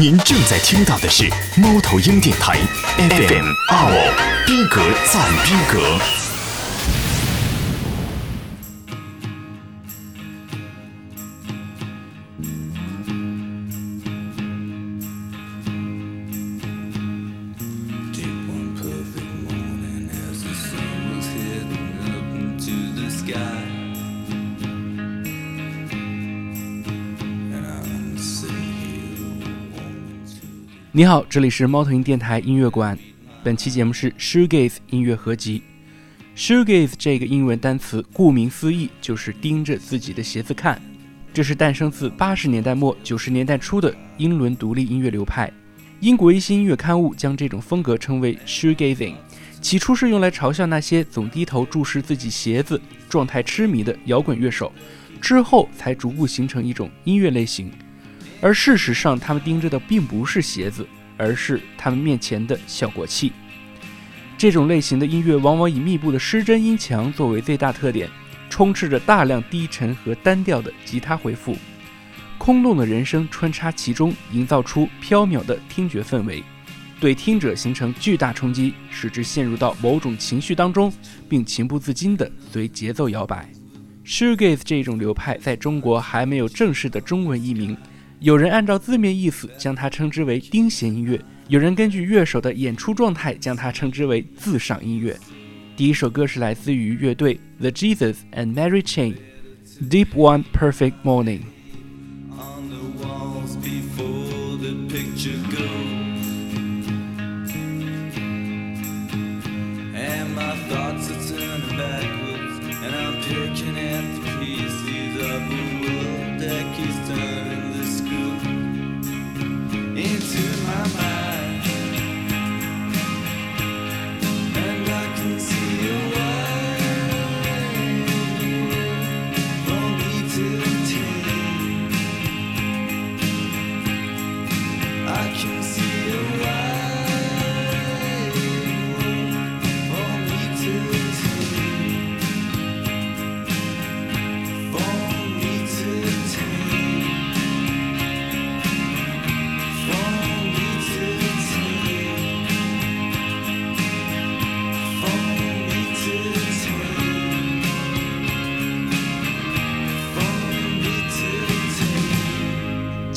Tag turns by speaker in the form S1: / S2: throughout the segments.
S1: 您正在听到的是猫头鹰电台 FM 二五，逼格赞逼格。
S2: 你好，这里是猫头鹰电台音乐馆。本期节目是 Shoegaze 音乐合集。Shoegaze 这个英文单词，顾名思义就是盯着自己的鞋子看。这是诞生自八十年代末九十年代初的英伦独立音乐流派。英国一些音乐刊物将这种风格称为 Shoegazing。起初是用来嘲笑那些总低头注视自己鞋子、状态痴迷的摇滚乐手，之后才逐步形成一种音乐类型。而事实上，他们盯着的并不是鞋子，而是他们面前的效果器。这种类型的音乐往往以密布的失真音墙作为最大特点，充斥着大量低沉和单调的吉他回复，空洞的人声穿插其中，营造出飘渺的听觉氛围，对听者形成巨大冲击，使之陷入到某种情绪当中，并情不自禁地随节奏摇摆。Shoegaze 这种流派在中国还没有正式的中文译名。有人按照字面意思将它称之为钉弦音乐，有人根据乐手的演出状态将它称之为自赏音乐。第一首歌是来自于乐队 The Jesus and Mary Chain，《Deep One Perfect Morning》。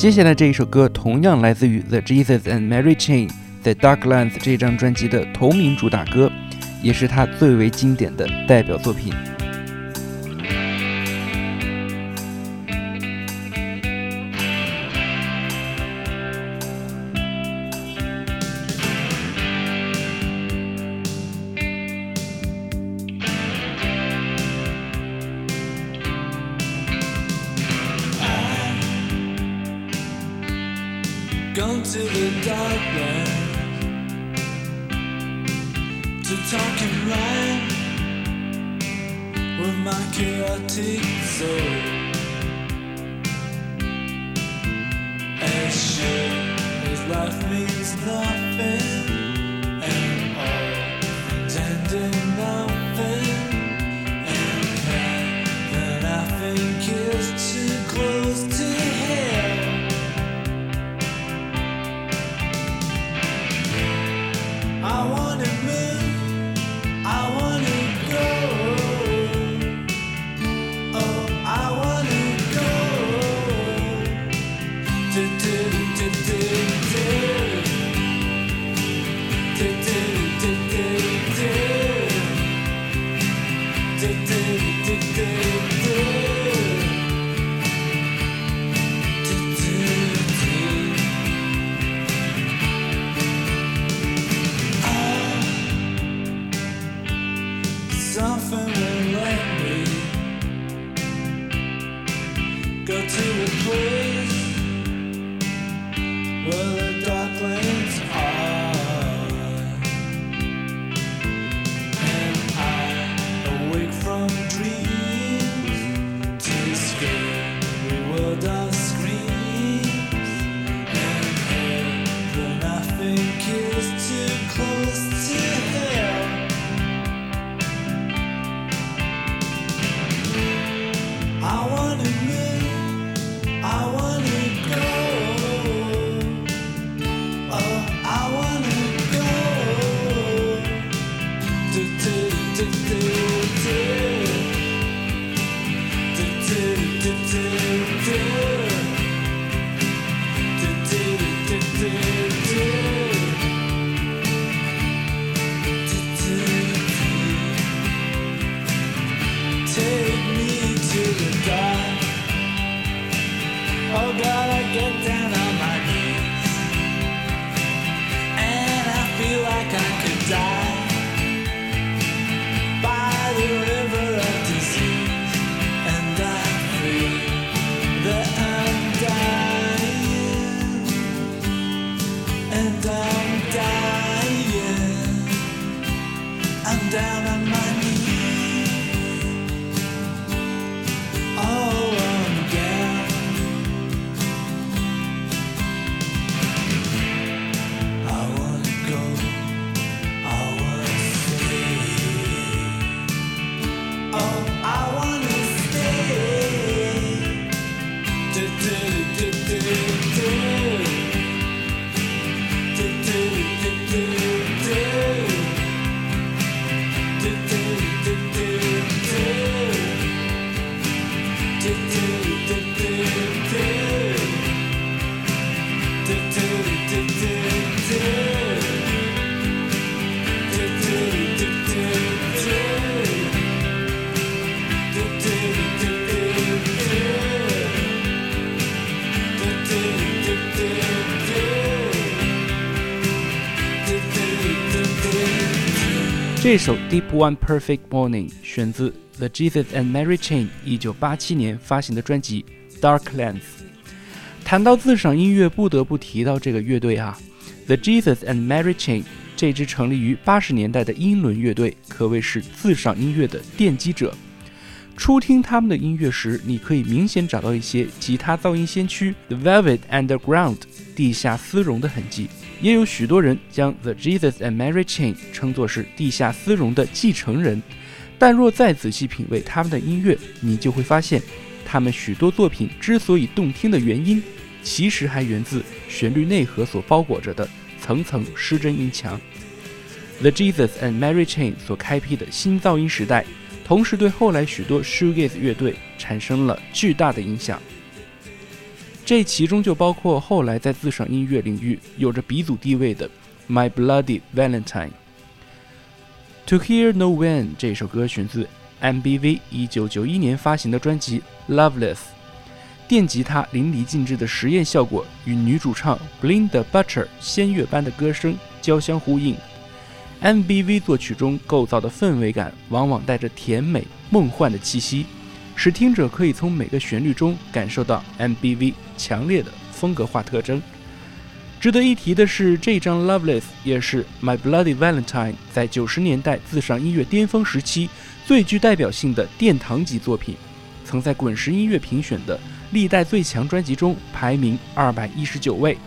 S2: 接下来这一首歌同样来自于 The Jesus and Mary Chain 在 Darklands 这张专辑的同名主打歌，也是他最为经典的代表作品。这首《Deep One Perfect Morning》选自 The Jesus and Mary Chain 一九八七年发行的专辑《Darklands》。谈到自赏音乐，不得不提到这个乐队啊，The Jesus and Mary Chain 这支成立于八十年代的英伦乐队，可谓是自赏音乐的奠基者。初听他们的音乐时，你可以明显找到一些吉他噪音先驱 The Velvet Underground 地下丝绒的痕迹。也有许多人将 The Jesus and Mary Chain 称作是地下丝绒的继承人，但若再仔细品味他们的音乐，你就会发现，他们许多作品之所以动听的原因，其实还源自旋律内核所包裹着的层层失真音墙。The Jesus and Mary Chain 所开辟的新噪音时代，同时对后来许多 Shoegaze 乐队产生了巨大的影响。这其中就包括后来在自赏音乐领域有着鼻祖地位的《My Bloody Valentine》。To Hear No When 这首歌选自 MBV 一九九一年发行的专辑《Loveless》，电吉他淋漓尽致的实验效果与女主唱 Blinda Butcher 仙乐般的歌声交相呼应。MBV 作曲中构造的氛围感往往带着甜美梦幻的气息。使听者可以从每个旋律中感受到 MBV 强烈的风格化特征。值得一提的是，这张《Loveless》也是 My Bloody Valentine 在九十年代自上音乐巅峰时期最具代表性的殿堂级作品，曾在滚石音乐评选的历代最强专辑中排名二百一十九位。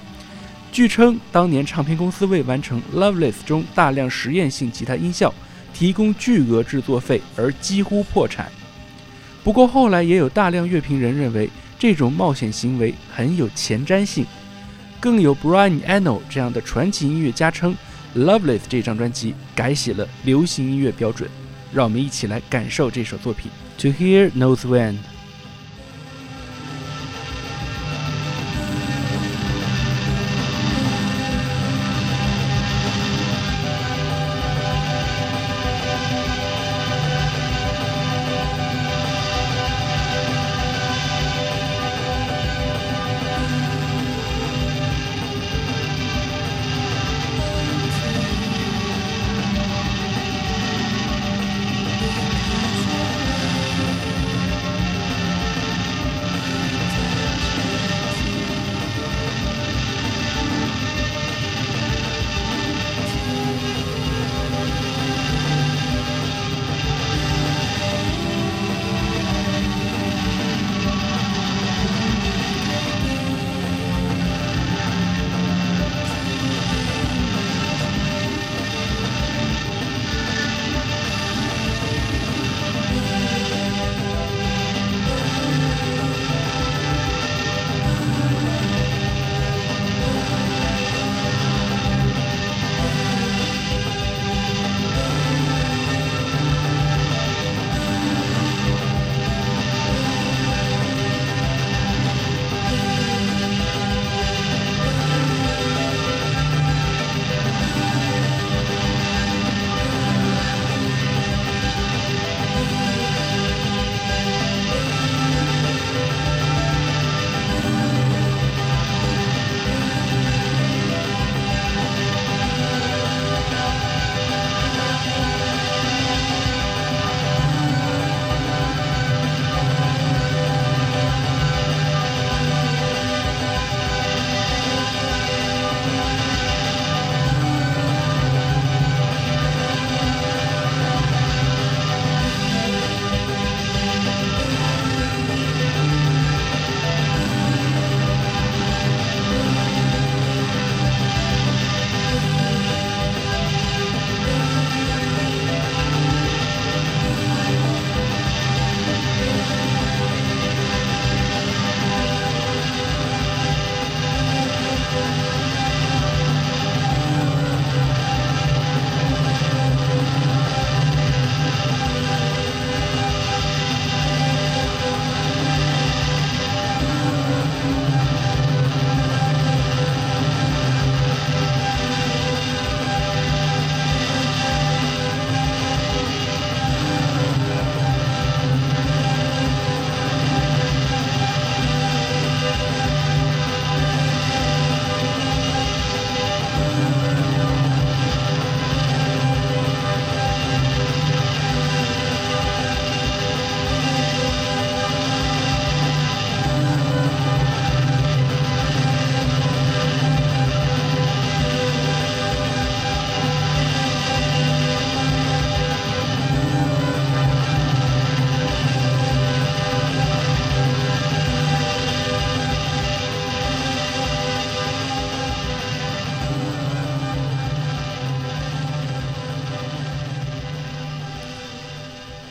S2: 据称，当年唱片公司为完成《Loveless》中大量实验性吉他音效提供巨额制作费而几乎破产。不过后来也有大量乐评人认为这种冒险行为很有前瞻性，更有 Brian Eno 这样的传奇音乐家称《Loveless》这张专辑改写了流行音乐标准。让我们一起来感受这首作品《To Hear Knows When》。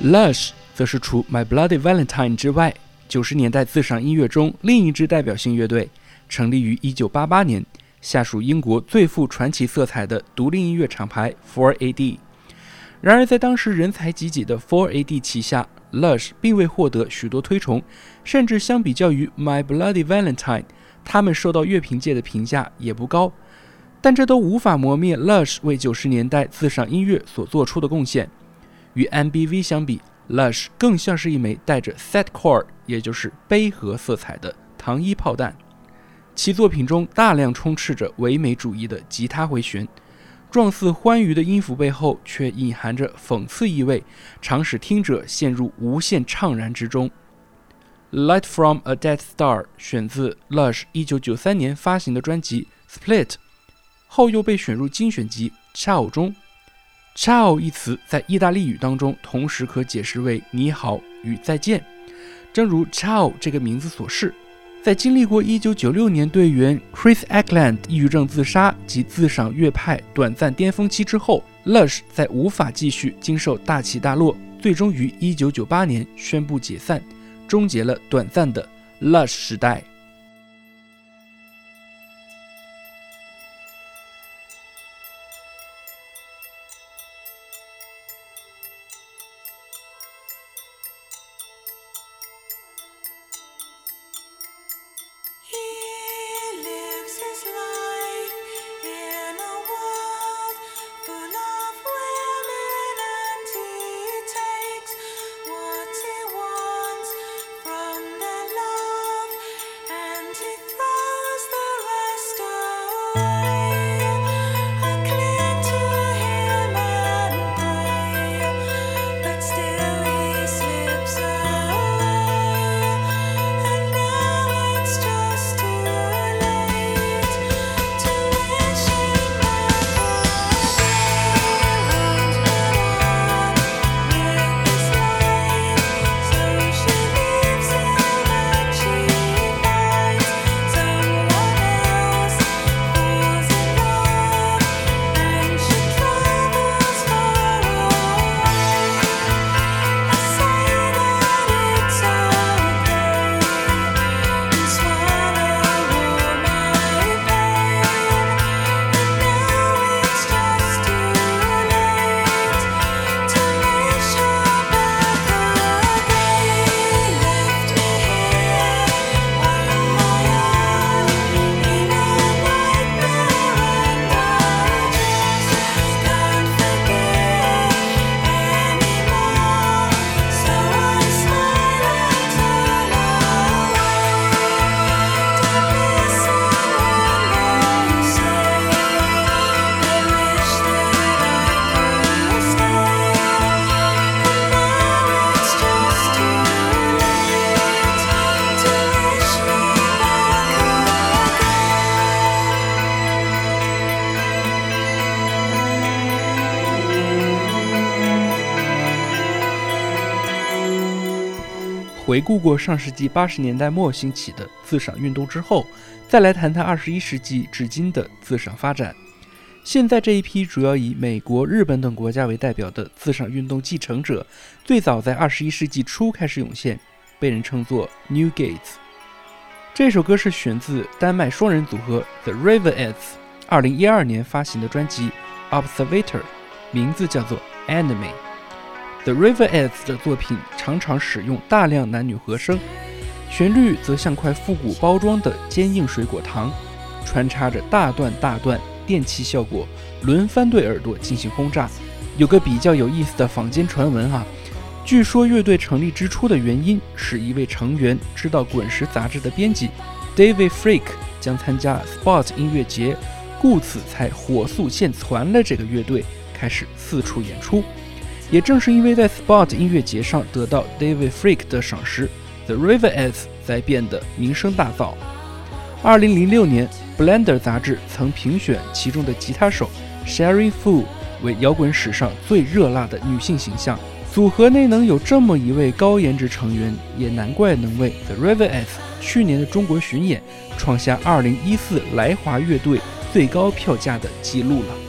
S2: Lush 则是除 My Bloody Valentine 之外，九十年代自赏音乐中另一支代表性乐队，成立于一九八八年，下属英国最富传奇色彩的独立音乐厂牌 for ad。然而，在当时人才济济的 for ad 旗下，Lush 并未获得许多推崇，甚至相比较于 My Bloody Valentine，他们受到乐评界的评价也不高。但这都无法磨灭 Lush 为九十年代自赏音乐所做出的贡献。与 MBV 相比，Lush 更像是一枚带着 Setcore，也就是悲和色彩的糖衣炮弹。其作品中大量充斥着唯美主义的吉他回旋，状似欢愉的音符背后却隐含着讽刺意味，常使听者陷入无限怅然之中。Light from a Dead Star 选自 Lush 1993年发行的专辑 Split，后又被选入精选集 Ciao 中。Ciao 一词在意大利语当中，同时可解释为“你好”与“再见”。正如 Ciao 这个名字所示，在经历过1996年队员 Chris Ackland 抑郁症自杀及自赏乐派短暂巅峰期之后，Lush 在无法继续经受大起大落，最终于1998年宣布解散，终结了短暂的 Lush 时代。回顾过上世纪八十年代末兴起的自赏运动之后，再来谈谈二十一世纪至今的自赏发展。现在这一批主要以美国、日本等国家为代表的自赏运动继承者，最早在二十一世纪初开始涌现，被人称作 New Gates。这首歌是选自丹麦双人组合 The r i v e r e t s 二零一二年发行的专辑 Observator，名字叫做 Enemy。The Riverettes 的作品常常使用大量男女和声，旋律则像块复古包装的坚硬水果糖，穿插着大段大段电气效果，轮番对耳朵进行轰炸。有个比较有意思的坊间传闻啊，据说乐队成立之初的原因是一位成员知道《滚石》杂志的编辑 David Freak 将参加 Sport 音乐节，故此才火速现传了这个乐队，开始四处演出。也正是因为在 Spot 音乐节上得到 David Freak 的赏识，The Riveras 才变得名声大噪。2006年，Blender 杂志曾评选其中的吉他手 Sherry Fu 为摇滚史上最热辣的女性形象。组合内能有这么一位高颜值成员，也难怪能为 The River S 去年的中国巡演创下2014来华乐队最高票价的记录了。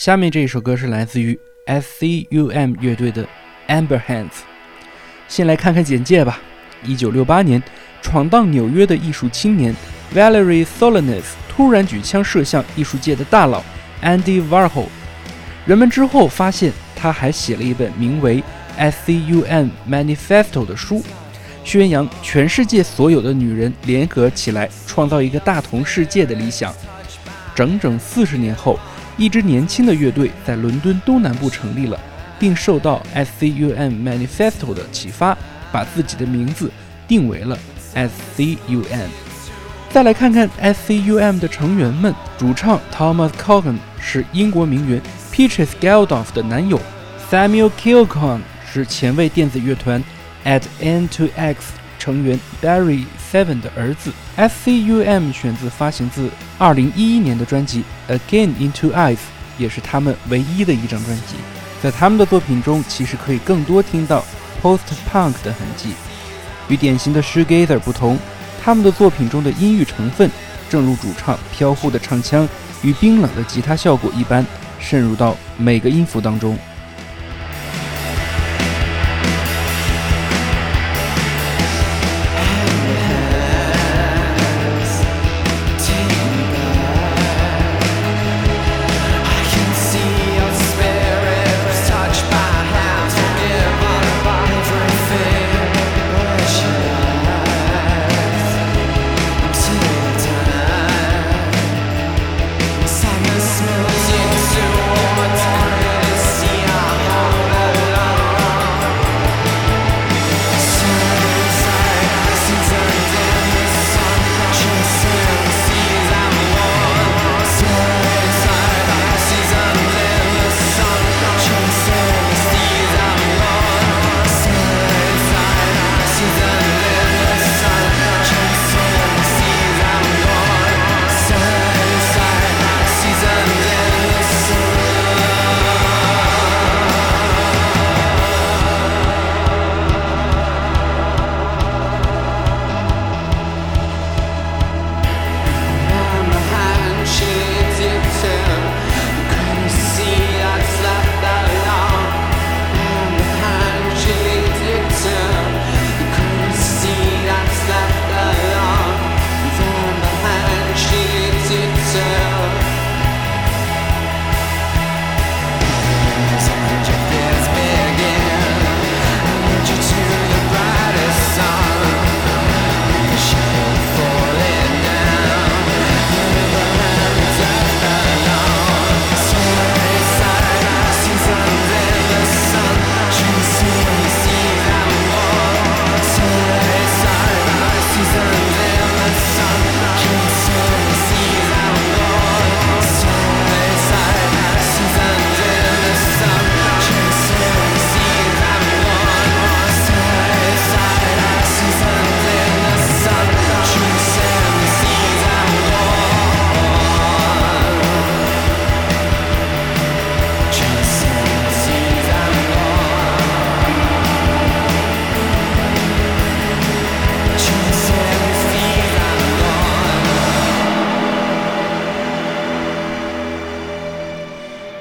S2: 下面这一首歌是来自于 S.C.U.M 乐队的 Amber Hands。先来看看简介吧。一九六八年，闯荡纽约的艺术青年 Valerie Solanas 突然举枪射向艺术界的大佬 Andy Warhol。人们之后发现，他还写了一本名为《S.C.U.M Manifesto》的书，宣扬全世界所有的女人联合起来，创造一个大同世界的理想。整整四十年后，一支年轻的乐队在伦敦东南部成立了，并受到 S.C.U.M Manifesto 的启发，把自己的名字定为了 S.C.U.M。再来看看 S.C.U.M 的成员们，主唱 Thomas Cogan 是英国名媛 Peaches Geldof 的男友，Samuel Kilcon 是前卫电子乐团 At N to X 成员 Barry Seven 的儿子。S.C.U.M 选自发行自2011年的专辑 Again Into Eyes，也是他们唯一的一张专辑。在他们的作品中，其实可以更多听到 post-punk 的痕迹。与典型的 shoegazer 不同，他们的作品中的音域成分，正如主唱飘忽的唱腔与冰冷的吉他效果一般，渗入到每个音符当中。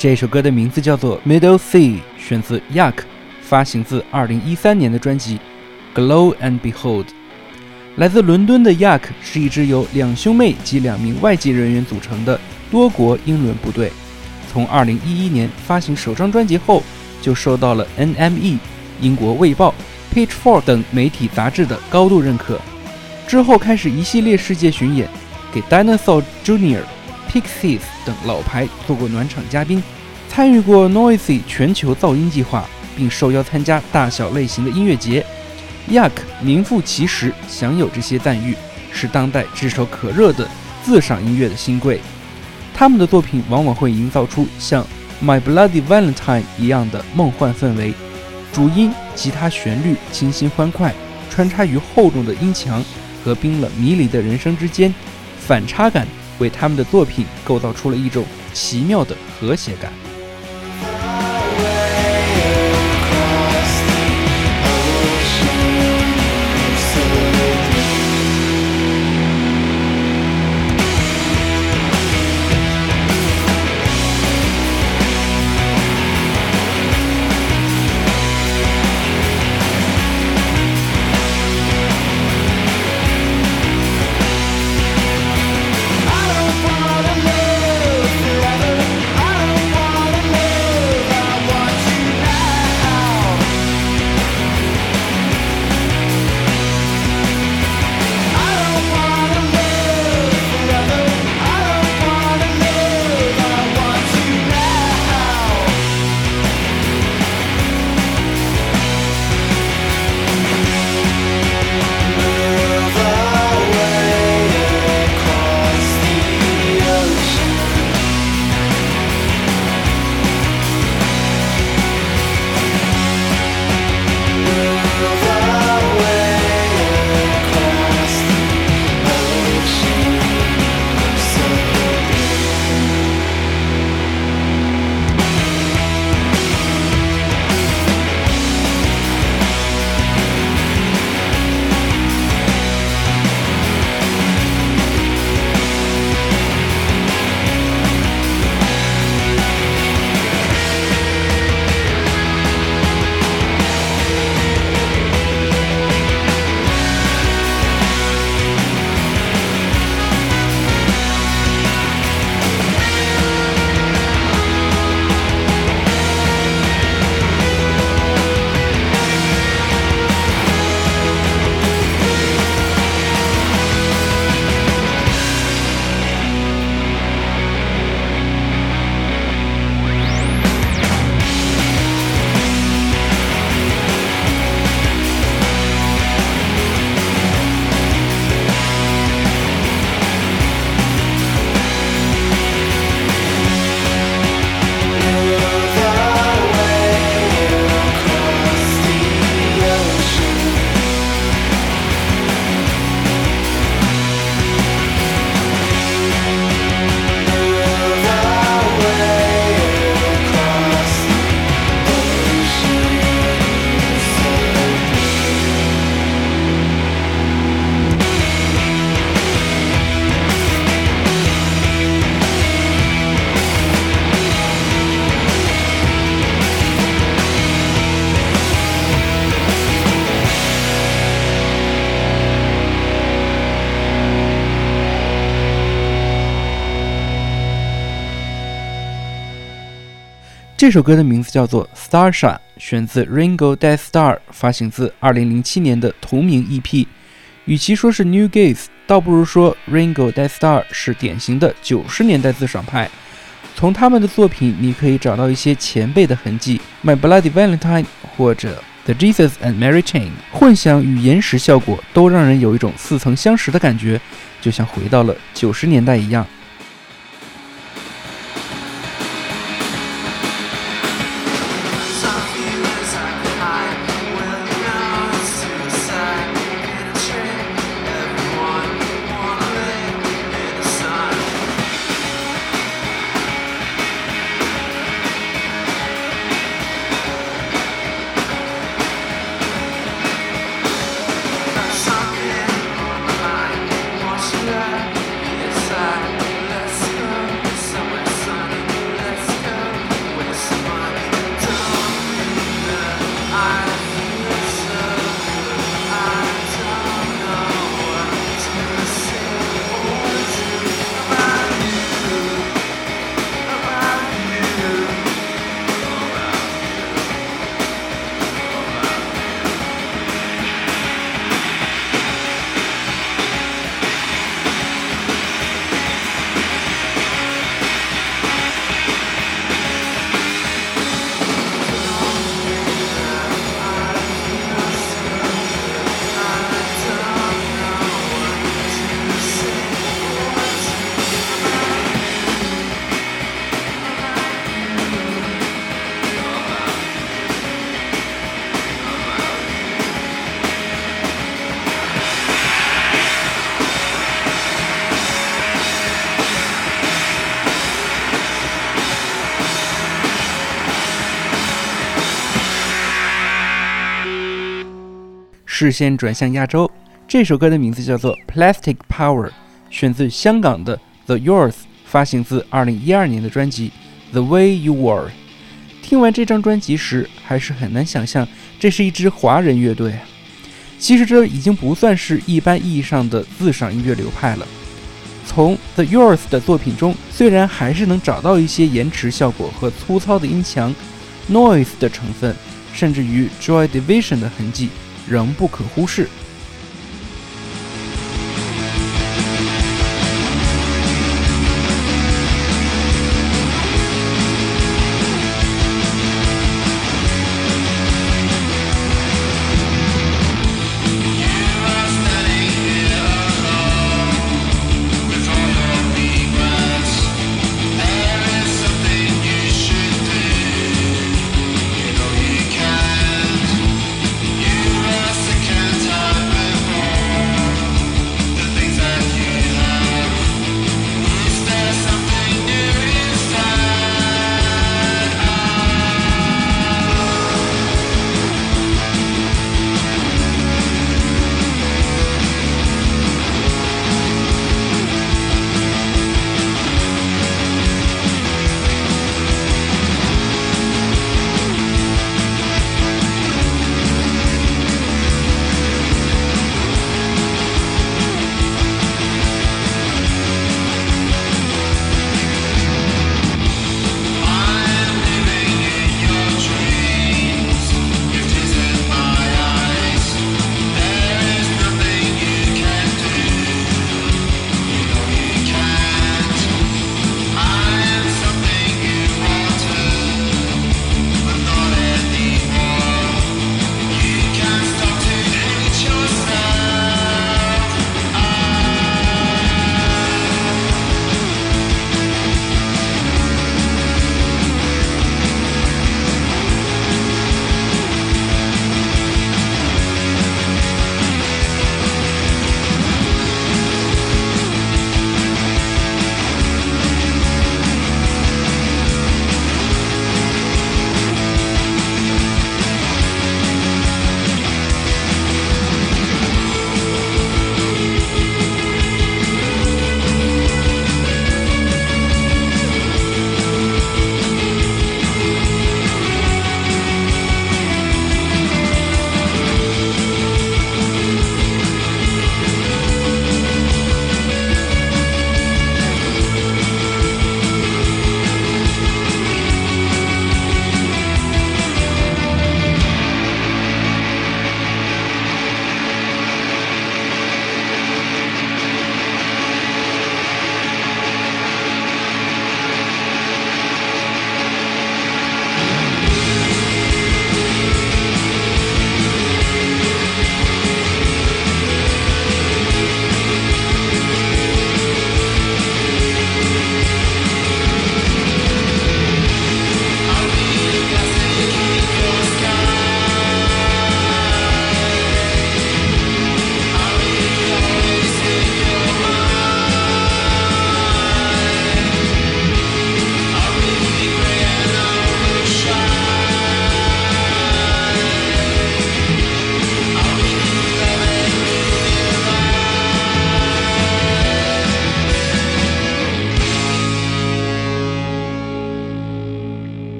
S2: 这首歌的名字叫做《Middle Sea》，选自 Yak，发行自2013年的专辑《Glow and Behold》。来自伦敦的 Yak 是一支由两兄妹及两名外籍人员组成的多国英伦部队。从2011年发行首张专辑后，就受到了 NME、英国《卫报》、Pitchfork 等媒体杂志的高度认可。之后开始一系列世界巡演，给 Dinosaur Jr.、Pixies 等老牌做过暖场嘉宾，参与过 Noisy 全球噪音计划，并受邀参加大小类型的音乐节。Yuck 名副其实，享有这些赞誉，是当代炙手可热的自赏音乐的新贵。他们的作品往往会营造出像《My Bloody Valentine》一样的梦幻氛围，主音、吉他旋律清新欢快，穿插于厚重的音墙和冰冷迷离的人声之间，反差感。为他们的作品构造出了一种奇妙的和谐感。这首歌的名字叫做《Starshine》，选自 Ringo Death Star，发行自2007年的同名 EP。与其说是 New Gaze，倒不如说 Ringo Death Star 是典型的九十年代自爽派。从他们的作品，你可以找到一些前辈的痕迹，《My Bloody Valentine》或者《The Jesus and Mary Chain》，混响与延时效果都让人有一种似曾相识的感觉，就像回到了九十年代一样。视线转向亚洲，这首歌的名字叫做《Plastic Power》，选自香港的 The Yours，发行自2012年的专辑《The Way You Were》。听完这张专辑时，还是很难想象这是一支华人乐队。其实这已经不算是一般意义上的自赏音乐流派了。从 The Yours 的作品中，虽然还是能找到一些延迟效果和粗糙的音墙、noise 的成分，甚至于 Joy Division 的痕迹。仍不可忽视。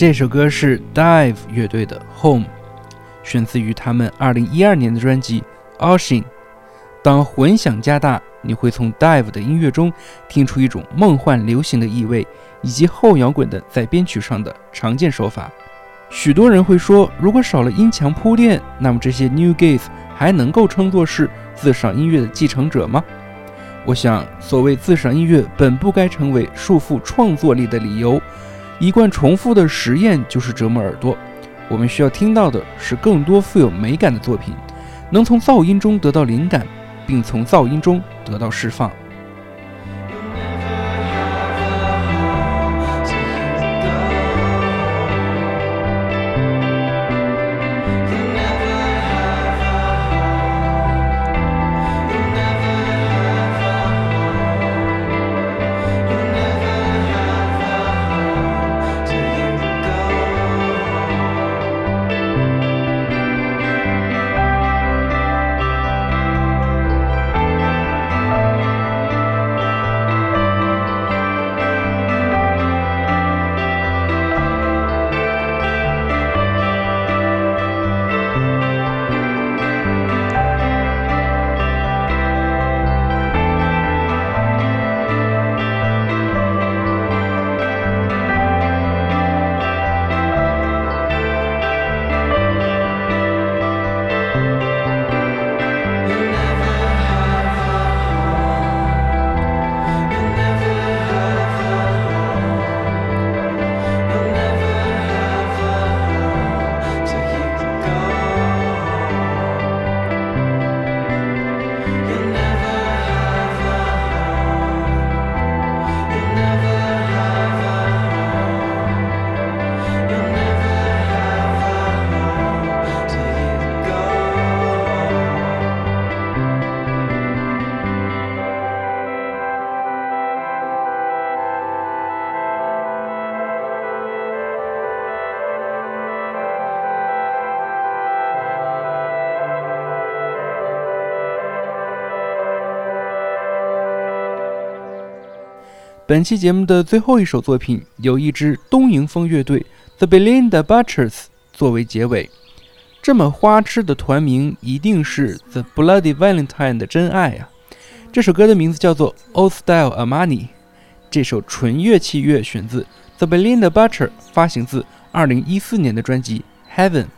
S2: 这首歌是 Dive 乐队的《Home》，选自于他们2012年的专辑《Ocean》。当混响加大，你会从 Dive 的音乐中听出一种梦幻流行的意味，以及后摇滚的在编曲上的常见手法。许多人会说，如果少了音墙铺垫，那么这些 New Gaze 还能够称作是自赏音乐的继承者吗？我想，所谓自赏音乐本不该成为束缚创作力的理由。一贯重复的实验就是折磨耳朵。我们需要听到的是更多富有美感的作品，能从噪音中得到灵感，并从噪音中得到释放。本期节目的最后一首作品，由一支东瀛风乐队 The Belinda Butchers 作为结尾。这么花痴的团名，一定是 The Bloody Valentine 的真爱啊！这首歌的名字叫做 Old Style Armani。这首纯乐器乐选自 The Belinda Butcher，发行自2014年的专辑 Heaven。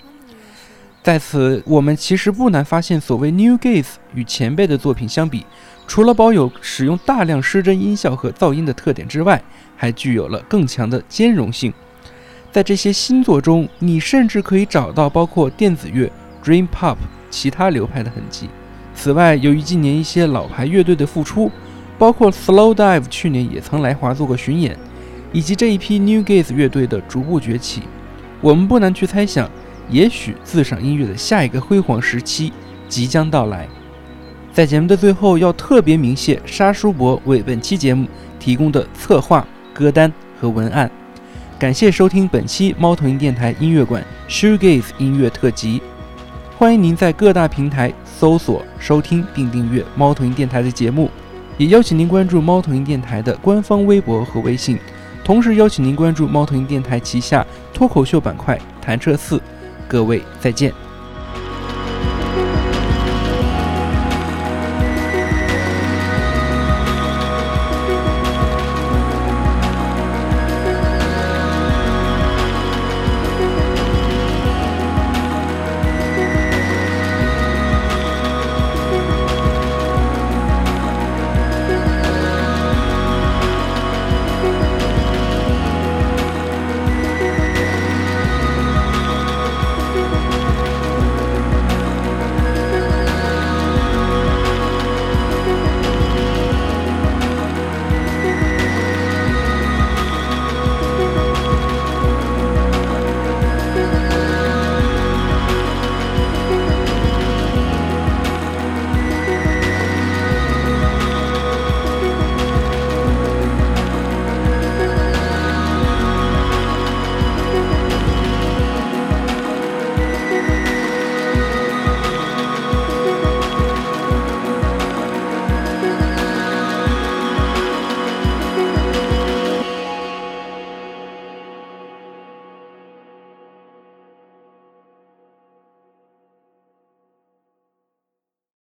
S2: 在此，我们其实不难发现，所谓 New Gaze 与前辈的作品相比。除了保有使用大量失真音效和噪音的特点之外，还具有了更强的兼容性。在这些新作中，你甚至可以找到包括电子乐、Dream Pop、其他流派的痕迹。此外，由于近年一些老牌乐队的复出，包括 Slow Dive 去年也曾来华做过巡演，以及这一批 New Gaze 乐队的逐步崛起，我们不难去猜想，也许自赏音乐的下一个辉煌时期即将到来。在节目的最后，要特别鸣谢沙叔伯为本期节目提供的策划、歌单和文案。感谢收听本期猫头鹰电台音乐馆 Shoegaze 音乐特辑。欢迎您在各大平台搜索、收听并订阅猫头鹰电台的节目，也邀请您关注猫头鹰电台的官方微博和微信。同时邀请您关注猫头鹰电台旗下脱口秀板块“弹彻四”。各位再见。